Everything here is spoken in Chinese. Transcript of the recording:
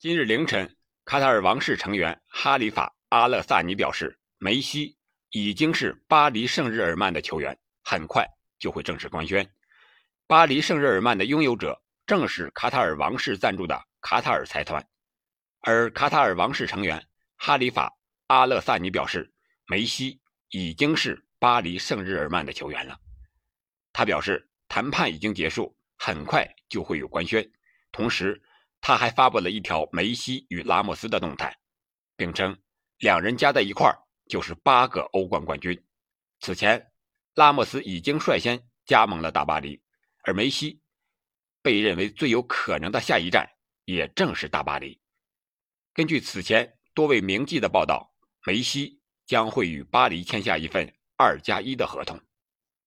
今日凌晨，卡塔尔王室成员哈里法·阿勒萨尼表示，梅西已经是巴黎圣日耳曼的球员，很快就会正式官宣。巴黎圣日耳曼的拥有者正是卡塔尔王室赞助的卡塔尔财团，而卡塔尔王室成员哈里法·阿勒萨尼表示，梅西已经是巴黎圣日耳曼的球员了。他表示，谈判已经结束，很快就会有官宣，同时。他还发布了一条梅西与拉莫斯的动态，并称两人加在一块儿就是八个欧冠冠军。此前，拉莫斯已经率先加盟了大巴黎，而梅西被认为最有可能的下一站也正是大巴黎。根据此前多位名记的报道，梅西将会与巴黎签下一份二加一的合同。